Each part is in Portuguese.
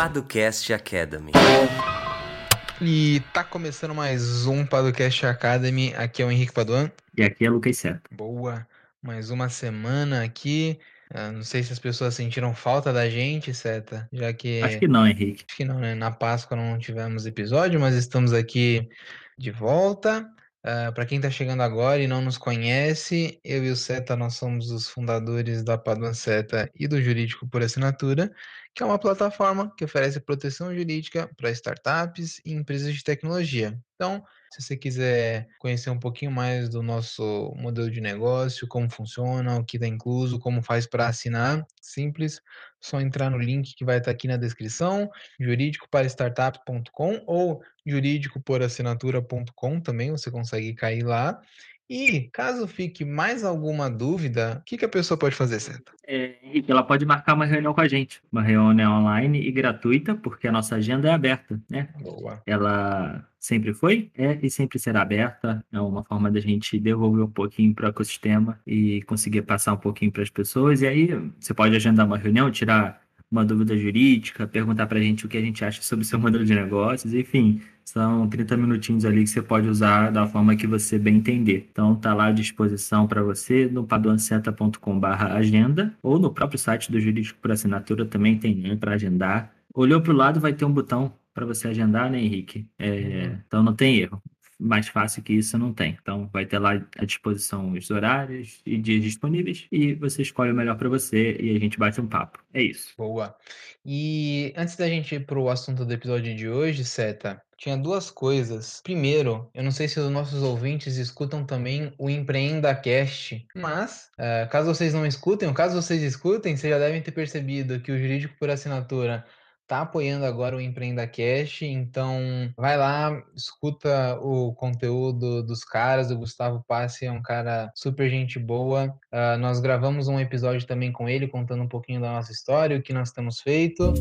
Paducast Academy. E tá começando mais um Paducast Academy. Aqui é o Henrique Paduan. E aqui é Lucas Seta. Boa. Mais uma semana aqui. Ah, não sei se as pessoas sentiram falta da gente, Seta, já que. Acho que não, Henrique. Acho que não, né? Na Páscoa não tivemos episódio, mas estamos aqui de volta. Uh, para quem está chegando agora e não nos conhece, eu e o Seta, nós somos os fundadores da Paduan Seta e do Jurídico por Assinatura, que é uma plataforma que oferece proteção jurídica para startups e empresas de tecnologia. Então, se você quiser conhecer um pouquinho mais do nosso modelo de negócio, como funciona, o que está incluso, como faz para assinar, simples, só entrar no link que vai estar tá aqui na descrição, jurídicoparastartup.com ou jurídicoporassinatura.com também, você consegue cair lá. E caso fique mais alguma dúvida, o que, que a pessoa pode fazer, certo? É, Henrique, ela pode marcar uma reunião com a gente, uma reunião online e gratuita, porque a nossa agenda é aberta, né? Boa. Ela sempre foi, é e sempre será aberta. É uma forma da gente devolver um pouquinho para o ecossistema e conseguir passar um pouquinho para as pessoas. E aí você pode agendar uma reunião, tirar uma dúvida jurídica, perguntar para a gente o que a gente acha sobre o seu modelo de negócios, enfim, são 30 minutinhos ali que você pode usar da forma que você bem entender. Então tá lá à disposição para você no paduanceta.com/agenda ou no próprio site do Jurídico por Assinatura também tem um para agendar. Olhou para o lado, vai ter um botão para você agendar, né, Henrique? É, então não tem erro mais fácil que isso não tem. Então vai ter lá à disposição os horários e dias disponíveis e você escolhe o melhor para você e a gente bate um papo. É isso. Boa. E antes da gente ir para o assunto do episódio de hoje, Seta, tinha duas coisas. Primeiro, eu não sei se os nossos ouvintes escutam também o Empreenda Cast, mas uh, caso vocês não escutem, ou caso vocês escutem, vocês já devem ter percebido que o Jurídico por Assinatura está apoiando agora o Empreenda Cash, então vai lá, escuta o conteúdo dos caras. O Gustavo Passe é um cara super gente boa. Uh, nós gravamos um episódio também com ele, contando um pouquinho da nossa história, o que nós temos feito.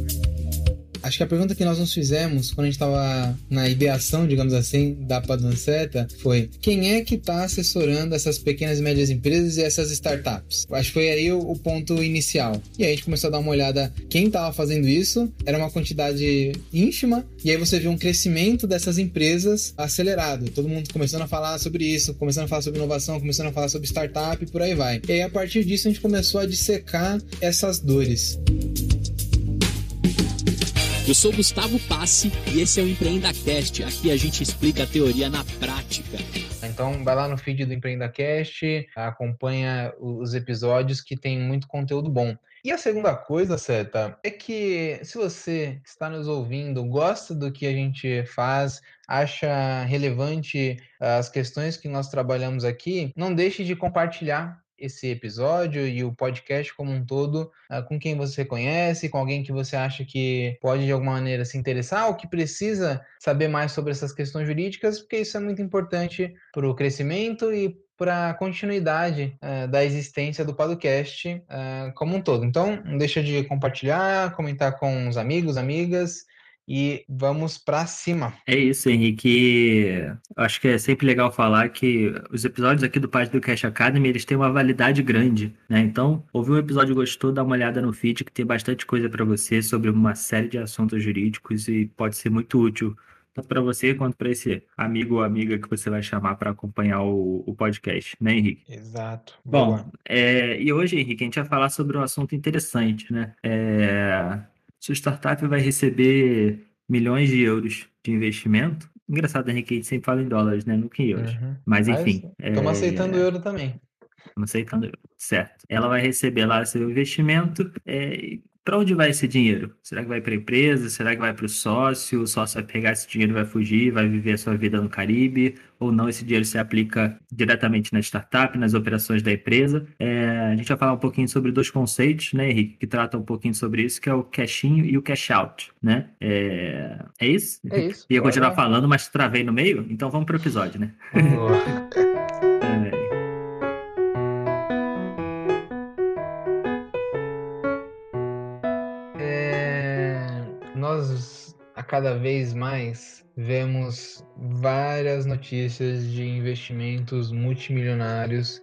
Acho que a pergunta que nós nos fizemos quando a gente estava na ideação, digamos assim, da Padanceta foi quem é que está assessorando essas pequenas e médias empresas e essas startups? Acho que foi aí o, o ponto inicial. E aí a gente começou a dar uma olhada quem estava fazendo isso, era uma quantidade ínfima, e aí você viu um crescimento dessas empresas acelerado. Todo mundo começando a falar sobre isso, começando a falar sobre inovação, começando a falar sobre startup e por aí vai. E aí a partir disso a gente começou a dissecar essas dores. Eu sou Gustavo Passe e esse é o EmpreendaCast. Aqui a gente explica a teoria na prática. Então vai lá no feed do EmpreendaCast, acompanha os episódios que tem muito conteúdo bom. E a segunda coisa, Seta, é que se você está nos ouvindo, gosta do que a gente faz, acha relevante as questões que nós trabalhamos aqui, não deixe de compartilhar esse episódio e o podcast como um todo uh, com quem você conhece, com alguém que você acha que pode de alguma maneira se interessar ou que precisa saber mais sobre essas questões jurídicas, porque isso é muito importante para o crescimento e para a continuidade uh, da existência do podcast uh, como um todo. Então, não deixa de compartilhar, comentar com os amigos, amigas e vamos para cima. É isso, Henrique. Acho que é sempre legal falar que os episódios aqui do Página do Cash Academy, eles têm uma validade grande, né? Então, ouviu um episódio gostou, dá uma olhada no feed que tem bastante coisa para você sobre uma série de assuntos jurídicos e pode ser muito útil tanto para você quanto para esse amigo ou amiga que você vai chamar para acompanhar o, o, podcast, né, Henrique? Exato. Bom, é, e hoje, Henrique, a gente vai falar sobre um assunto interessante, né? É, sua startup vai receber milhões de euros de investimento. Engraçado, Henrique, a gente sempre fala em dólares, né? Nunca em euros. Uhum. Mas, enfim. Estamos é... aceitando euro também. Estamos aceitando euro, certo. Ela vai receber lá seu investimento. É para onde vai esse dinheiro? Será que vai para a empresa? Será que vai para o sócio? O sócio vai pegar esse dinheiro e vai fugir, vai viver a sua vida no Caribe? Ou não, esse dinheiro se aplica diretamente na startup, nas operações da empresa? É, a gente vai falar um pouquinho sobre dois conceitos, né, Henrique, que tratam um pouquinho sobre isso, que é o cash-in e o cash-out, né? É, é isso? É isso. Ia continuar falando, mas travei no meio, então vamos para o episódio, né? cada vez mais vemos várias notícias de investimentos multimilionários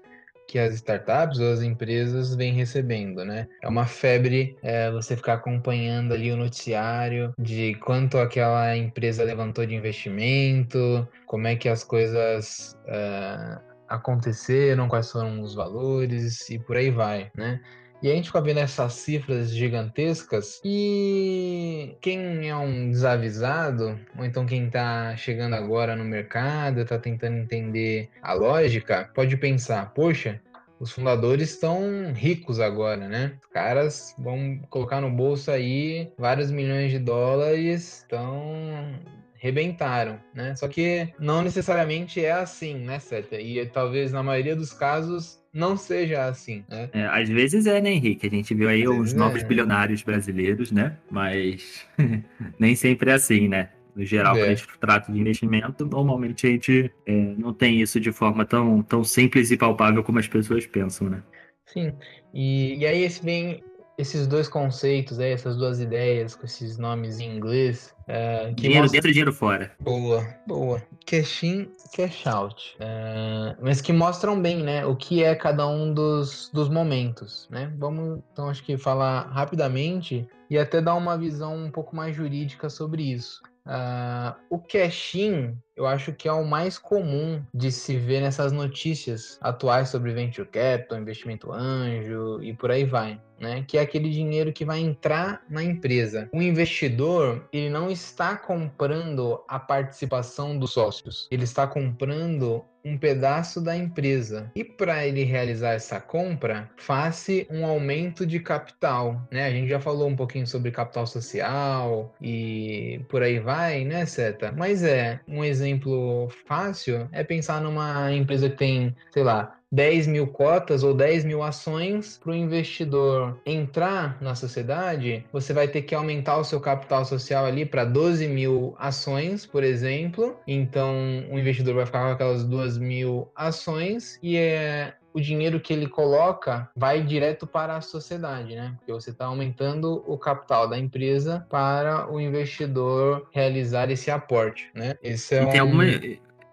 que as startups ou as empresas vêm recebendo, né? É uma febre é, você ficar acompanhando ali o noticiário de quanto aquela empresa levantou de investimento, como é que as coisas uh, aconteceram, quais foram os valores e por aí vai, né? E a gente fica vendo essas cifras gigantescas e quem é um desavisado, ou então quem está chegando agora no mercado, está tentando entender a lógica, pode pensar, poxa, os fundadores estão ricos agora, né? Os caras vão colocar no bolso aí vários milhões de dólares, estão rebentaram, né? Só que não necessariamente é assim, né, Seta? E talvez na maioria dos casos não seja assim, né? É, às vezes é, né, Henrique? A gente viu aí às os novos é. bilionários brasileiros, né? Mas nem sempre é assim, né? No geral, é. quando a gente trata de investimento, normalmente a gente é, não tem isso de forma tão, tão simples e palpável como as pessoas pensam, né? Sim. E, e aí esse vem esses dois conceitos, aí, essas duas ideias com esses nomes em inglês. É, dinheiro mostra... dentro e dinheiro fora. Boa, boa. Cash in, cash out. É, mas que mostram bem, né, o que é cada um dos, dos momentos, né? Vamos, então, acho que falar rapidamente e até dar uma visão um pouco mais jurídica sobre isso. Uh, o cash-in, eu acho que é o mais comum de se ver nessas notícias atuais sobre venture capital, investimento anjo e por aí vai. Né, que é aquele dinheiro que vai entrar na empresa. O investidor, ele não está comprando a participação dos sócios, ele está comprando um pedaço da empresa. E para ele realizar essa compra, faça um aumento de capital, né? A gente já falou um pouquinho sobre capital social e por aí vai, né, Seta? Mas é um exemplo fácil é pensar numa empresa que tem, sei lá, 10 mil cotas ou 10 mil ações para o investidor entrar na sociedade, você vai ter que aumentar o seu capital social ali para 12 mil ações, por exemplo. Então, o investidor vai ficar com aquelas 2 mil ações e é, o dinheiro que ele coloca vai direto para a sociedade, né? Porque você está aumentando o capital da empresa para o investidor realizar esse aporte, né? Esse é e tem um... alguma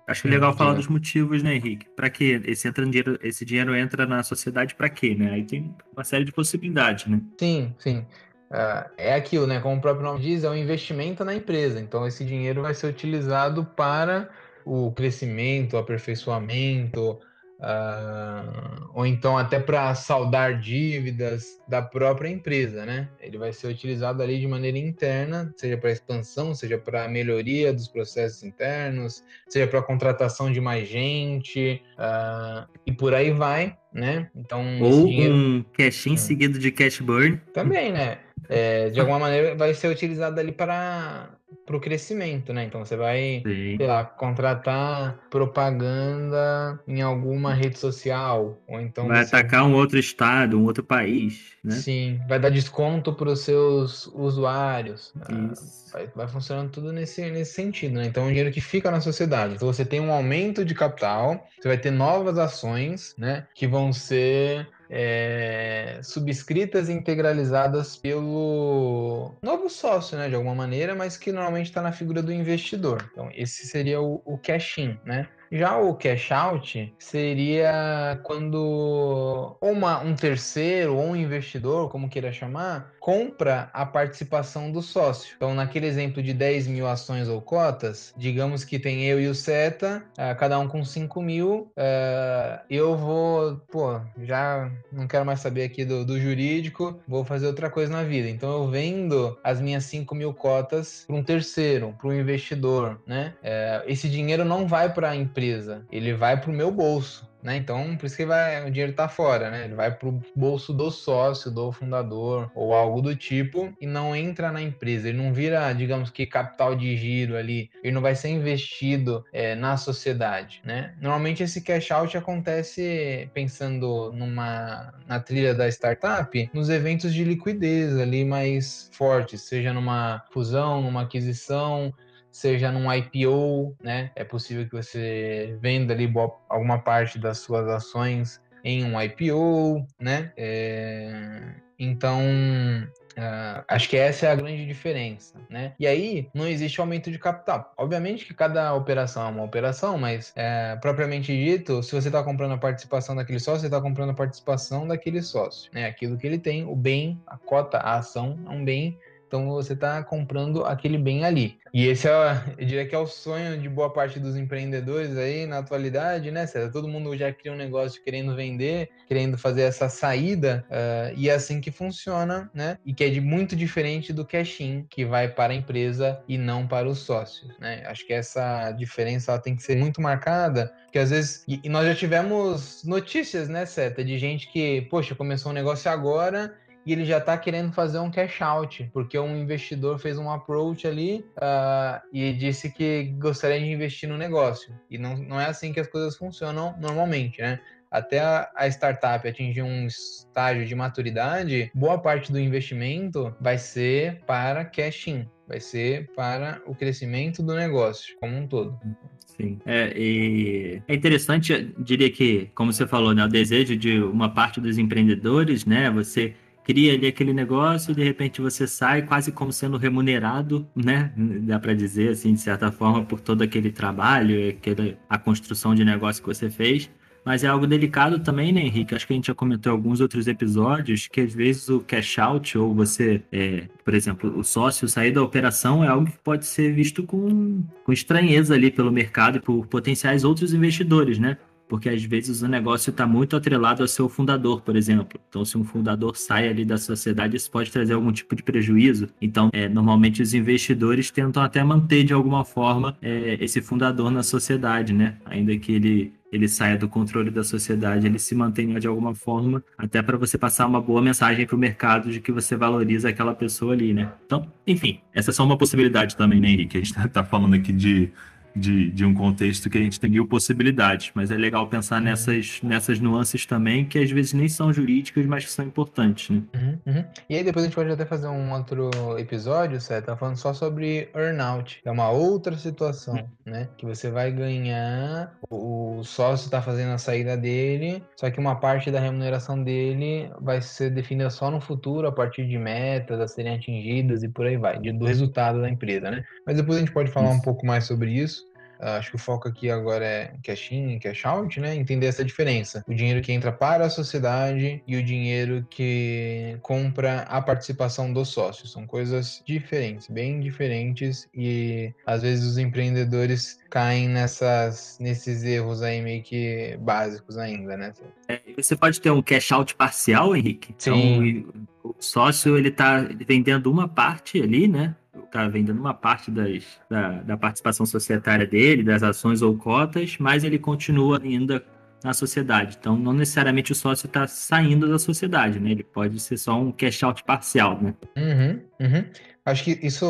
Acho legal falar dos motivos, né, Henrique? Para que esse, entra dinheiro, esse dinheiro entra na sociedade para quê, né? Aí tem uma série de possibilidades, né? Sim, sim. Uh, é aquilo, né? Como o próprio nome diz, é um investimento na empresa. Então, esse dinheiro vai ser utilizado para o crescimento, o aperfeiçoamento, Uh, ou então até para saldar dívidas da própria empresa, né? Ele vai ser utilizado ali de maneira interna, seja para expansão, seja para melhoria dos processos internos, seja para contratação de mais gente uh, e por aí vai, né? Então ou dinheiro... um cash in é. seguido de cash burn. Também, né? É, de alguma maneira vai ser utilizado ali para o crescimento, né? Então você vai, Sim. sei lá, contratar propaganda em alguma rede social, ou então vai você... atacar um outro estado, um outro país, né? Sim, vai dar desconto para os seus usuários. Ah, vai, vai funcionando tudo nesse, nesse sentido, né? Então, é um dinheiro que fica na sociedade. Então, você tem um aumento de capital, você vai ter novas ações, né? Que vão ser é, subscritas e integralizadas pelo novo sócio, né, de alguma maneira, mas que normalmente está na figura do investidor. Então, esse seria o, o cash-in, né? Já o cash out seria quando uma, um terceiro ou um investidor, como queira chamar, compra a participação do sócio. Então, naquele exemplo de 10 mil ações ou cotas, digamos que tem eu e o Seta, uh, cada um com 5 mil, uh, eu vou, pô, já não quero mais saber aqui do, do jurídico, vou fazer outra coisa na vida. Então, eu vendo as minhas 5 mil cotas para um terceiro, para um investidor, né? Uh, esse dinheiro não vai para a empresa empresa, ele vai para o meu bolso. Né? Então, por isso que vai, o dinheiro está fora, né? Ele vai para o bolso do sócio, do fundador ou algo do tipo e não entra na empresa. Ele não vira, digamos que, capital de giro ali. Ele não vai ser investido é, na sociedade, né? Normalmente esse cash out acontece pensando numa na trilha da startup, nos eventos de liquidez ali mais fortes, seja numa fusão, numa aquisição, seja num IPO, né? É possível que você venda ali alguma parte das suas ações em um IPO, né? É... Então, Uh, acho que essa é a grande diferença, né? E aí não existe aumento de capital. Obviamente que cada operação é uma operação, mas é, propriamente dito, se você está comprando a participação daquele sócio, você está comprando a participação daquele sócio, né? Aquilo que ele tem, o bem, a cota, a ação é um bem então você está comprando aquele bem ali. E esse é, eu diria que é o sonho de boa parte dos empreendedores aí na atualidade, né, César? Todo mundo já cria um negócio querendo vender, querendo fazer essa saída, uh, e é assim que funciona, né? E que é de muito diferente do cash-in, que vai para a empresa e não para os sócios, né? Acho que essa diferença tem que ser muito marcada, porque às vezes. E, e nós já tivemos notícias, né, Seta, de gente que, poxa, começou um negócio agora e ele já está querendo fazer um cash out, porque um investidor fez um approach ali uh, e disse que gostaria de investir no negócio. E não, não é assim que as coisas funcionam normalmente, né? Até a, startup atingir um estágio de maturidade, boa parte do investimento vai ser para cash in, vai ser para o crescimento do negócio como um todo. Sim. É, e é interessante, diria que, como você falou, né, o desejo de uma parte dos empreendedores, né, você cria ali aquele negócio e de repente você sai quase como sendo remunerado, né? Dá para dizer assim, de certa forma, por todo aquele trabalho, aquele, a construção de negócio que você fez. Mas é algo delicado também, né, Henrique? Acho que a gente já comentou em alguns outros episódios que às vezes o cash out ou você, é, por exemplo, o sócio sair da operação é algo que pode ser visto com, com estranheza ali pelo mercado e por potenciais outros investidores, né? Porque às vezes o negócio está muito atrelado ao seu fundador, por exemplo. Então, se um fundador sai ali da sociedade, isso pode trazer algum tipo de prejuízo. Então, é, normalmente os investidores tentam até manter de alguma forma é, esse fundador na sociedade, né? Ainda que ele ele saia do controle da sociedade, ele se mantenha de alguma forma, até para você passar uma boa mensagem para o mercado de que você valoriza aquela pessoa ali, né? Então, enfim, essa é só uma possibilidade também, né, Henrique? A gente está falando aqui de de, de um contexto que a gente tem mil possibilidades, mas é legal pensar uhum. nessas, nessas nuances também, que às vezes nem são jurídicas, mas que são importantes, né? Uhum, uhum. E aí depois a gente pode até fazer um outro episódio, certo? Tá falando só sobre earnout, é uma outra situação, uhum. né? Que você vai ganhar, o sócio está fazendo a saída dele, só que uma parte da remuneração dele vai ser definida só no futuro, a partir de metas a serem atingidas e por aí vai, do resultado da empresa, né? Mas depois a gente pode falar isso. um pouco mais sobre isso. Ah, acho que o foco aqui agora é cash in e cash out, né? Entender essa diferença. O dinheiro que entra para a sociedade e o dinheiro que compra a participação dos sócios. São coisas diferentes, bem diferentes e às vezes os empreendedores caem nessas, nesses erros aí meio que básicos ainda, né? É, você pode ter um cash out parcial, Henrique. Sim. Então, o sócio ele está vendendo uma parte ali, né? Está vendendo uma parte das, da, da participação societária dele, das ações ou cotas, mas ele continua ainda na sociedade. Então, não necessariamente o sócio está saindo da sociedade, né? Ele pode ser só um cash out parcial, né? Uhum, uhum. Acho que isso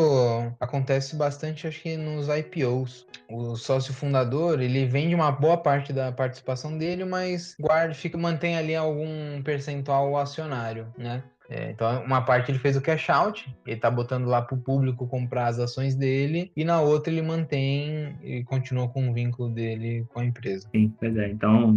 acontece bastante, acho que nos IPOs. O sócio fundador, ele vende uma boa parte da participação dele, mas guarda, fica, mantém ali algum percentual acionário, né? É, então, uma parte ele fez o cash out, ele tá botando lá para o público comprar as ações dele, e na outra ele mantém e continua com o vínculo dele com a empresa. Sim, pois é. Então,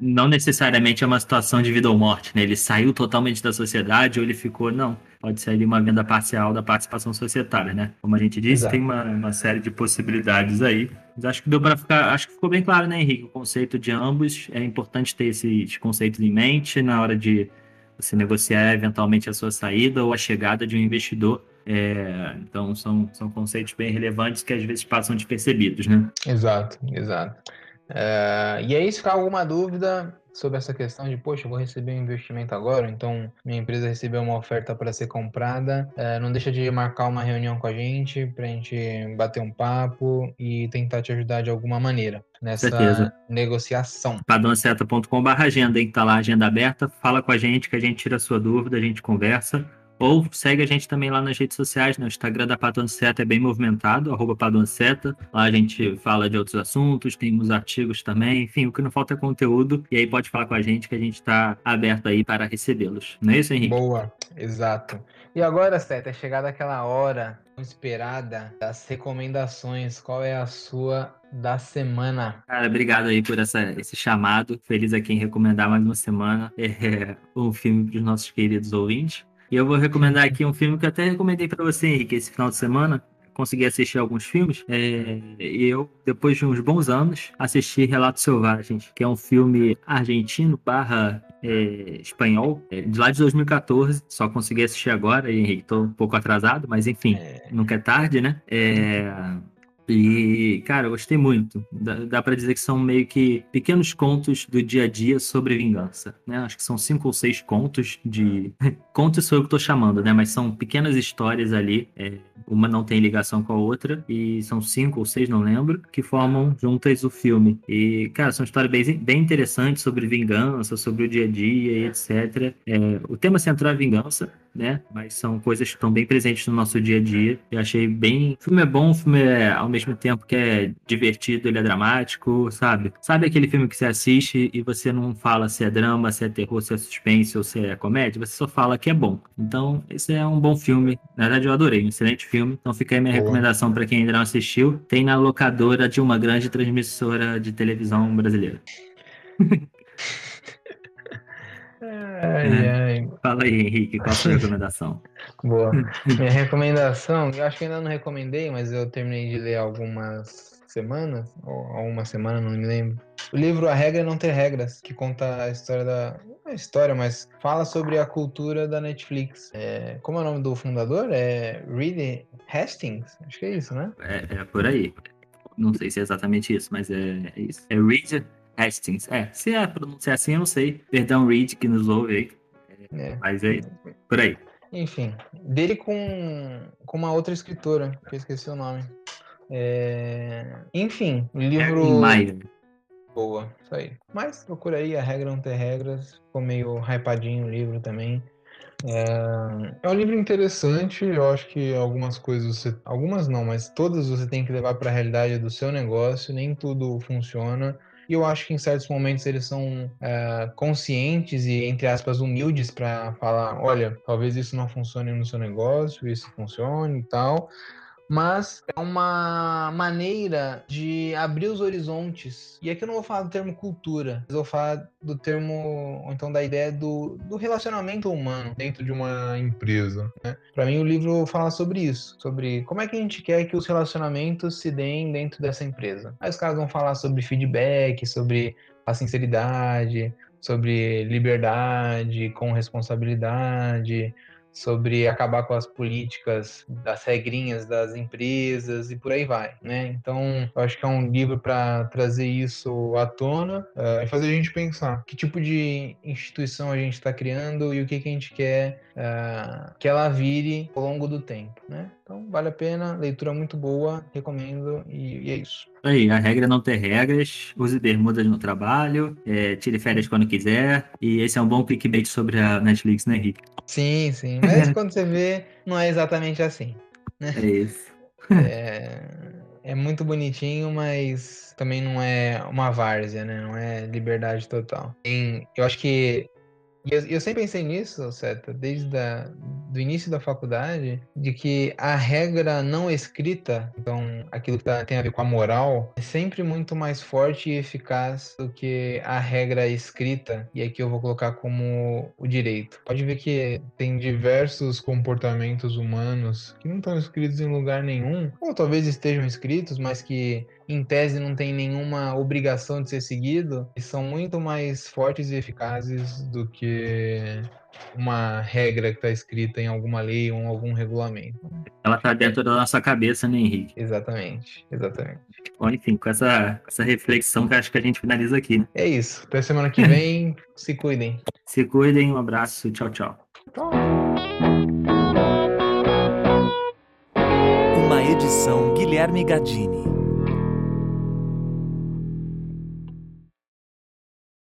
não necessariamente é uma situação de vida ou morte, né? Ele saiu totalmente da sociedade ou ele ficou, não. Pode ser ali uma venda parcial da participação societária, né? Como a gente disse, Exato. tem uma, uma série de possibilidades aí. Mas acho que deu para ficar. Acho que ficou bem claro, né, Henrique? O conceito de ambos. É importante ter esses conceitos em mente na hora de você negociar eventualmente a sua saída ou a chegada de um investidor. É, então, são, são conceitos bem relevantes que às vezes passam despercebidos, né? Exato, exato. É, e aí, se ficar alguma dúvida sobre essa questão de, poxa, eu vou receber um investimento agora, então minha empresa recebeu uma oferta para ser comprada, é, não deixa de marcar uma reunião com a gente para a gente bater um papo e tentar te ajudar de alguma maneira nessa Certeza. negociação. Padrãoseta.com.br agenda, hein? Tá lá a agenda aberta, fala com a gente que a gente tira a sua dúvida, a gente conversa. Ou segue a gente também lá nas redes sociais, né? O Instagram da Padonceta é bem movimentado, arroba Padonceta. Lá a gente fala de outros assuntos, tem uns artigos também, enfim, o que não falta é conteúdo. E aí pode falar com a gente que a gente está aberto aí para recebê-los. Não é isso, Henrique? Boa, exato. E agora, Seta, é chegada aquela hora esperada das recomendações. Qual é a sua da semana? Cara, obrigado aí por essa, esse chamado. Feliz aqui em recomendar mais uma semana é, um filme para os nossos queridos ouvintes. E eu vou recomendar aqui um filme que eu até recomendei para você, Henrique, esse final de semana. Consegui assistir alguns filmes é, e eu, depois de uns bons anos, assisti Relatos Selvagens, que é um filme argentino barra é, espanhol, é, de lá de 2014. Só consegui assistir agora, Henrique. Tô um pouco atrasado, mas enfim, nunca é tarde, né? É, e, cara, eu gostei muito. Dá, dá para dizer que são meio que pequenos contos do dia a dia sobre vingança, né? Acho que são cinco ou seis contos de... contos sou eu que tô chamando, né? Mas são pequenas histórias ali. É, uma não tem ligação com a outra. E são cinco ou seis, não lembro, que formam juntas o filme. E, cara, são histórias bem, bem interessantes sobre vingança, sobre o dia a dia e etc. É, o tema central é vingança, né? Mas são coisas que estão bem presentes no nosso dia a dia. Eu achei bem. O filme é bom, o filme é ao tempo que é divertido, ele é dramático, sabe? Sabe aquele filme que você assiste e você não fala se é drama, se é terror, se é suspense ou se é comédia? Você só fala que é bom. Então, esse é um bom filme. Na verdade, eu adorei, um excelente filme. Então, fica aí minha recomendação para quem ainda não assistiu. Tem na locadora de uma grande transmissora de televisão brasileira. Ai, é. ai. Fala aí, Henrique, qual a sua recomendação? Boa. Minha recomendação, eu acho que ainda não recomendei, mas eu terminei de ler algumas semanas, ou uma semana, não me lembro. O livro A Regra é Não Ter Regras, que conta a história da. Não é história, mas fala sobre a cultura da Netflix. É, como é o nome do fundador? É Reed Hastings? Acho que é isso, né? É, é por aí. Não sei se é exatamente isso, mas é, é isso. É Reed Hastings. É, se é pronunciar assim, eu não sei. Perdão, Reed, que nos ouve aí. É, mas é por aí. Enfim, dele com, com uma outra escritora, que eu esqueci o nome. É... Enfim, o livro. Maia. Boa, isso aí. Mas procura aí, a regra não ter regras. Ficou meio hypadinho o livro também. É... é um livro interessante, eu acho que algumas coisas você. Algumas não, mas todas você tem que levar para a realidade do seu negócio, nem tudo funciona. E eu acho que em certos momentos eles são é, conscientes e, entre aspas, humildes para falar: olha, talvez isso não funcione no seu negócio, isso funcione e tal mas é uma maneira de abrir os horizontes. E aqui eu não vou falar do termo cultura, vou falar do termo, ou então da ideia do, do relacionamento humano dentro de uma empresa. Né? Para mim, o livro fala sobre isso, sobre como é que a gente quer que os relacionamentos se deem dentro dessa empresa. Aí os caras vão falar sobre feedback, sobre a sinceridade, sobre liberdade com responsabilidade, sobre acabar com as políticas das regrinhas das empresas e por aí vai, né? Então, eu acho que é um livro para trazer isso à tona uh, e fazer a gente pensar que tipo de instituição a gente está criando e o que, que a gente quer uh, que ela vire ao longo do tempo, né? Então, vale a pena, leitura muito boa, recomendo e, e é isso. Aí, a regra é não ter regras, use bermudas no trabalho, é, tire férias quando quiser, e esse é um bom clickbait sobre a Netflix, né, Henrique? Sim, sim, mas quando você vê, não é exatamente assim. Né? É isso. É, é muito bonitinho, mas também não é uma várzea, né? Não é liberdade total. Tem, eu acho que e eu, eu, sempre pensei nisso, Seta, desde o do início da faculdade, de que a regra não escrita, então aquilo que tá, tem a ver com a moral, é sempre muito mais forte e eficaz do que a regra escrita, e aqui eu vou colocar como o direito. Pode ver que tem diversos comportamentos humanos que não estão escritos em lugar nenhum, ou talvez estejam escritos, mas que em tese não tem nenhuma obrigação de ser seguido, e são muito mais fortes e eficazes do que uma regra que está escrita em alguma lei ou em algum regulamento. Ela está dentro da nossa cabeça, né, Henrique? Exatamente, exatamente. Bom, enfim, com essa, essa reflexão que acho que a gente finaliza aqui. Né? É isso. Até semana que vem. se cuidem. Se cuidem. Um abraço. Tchau, tchau. Tchau. Uma edição Guilherme Gadini.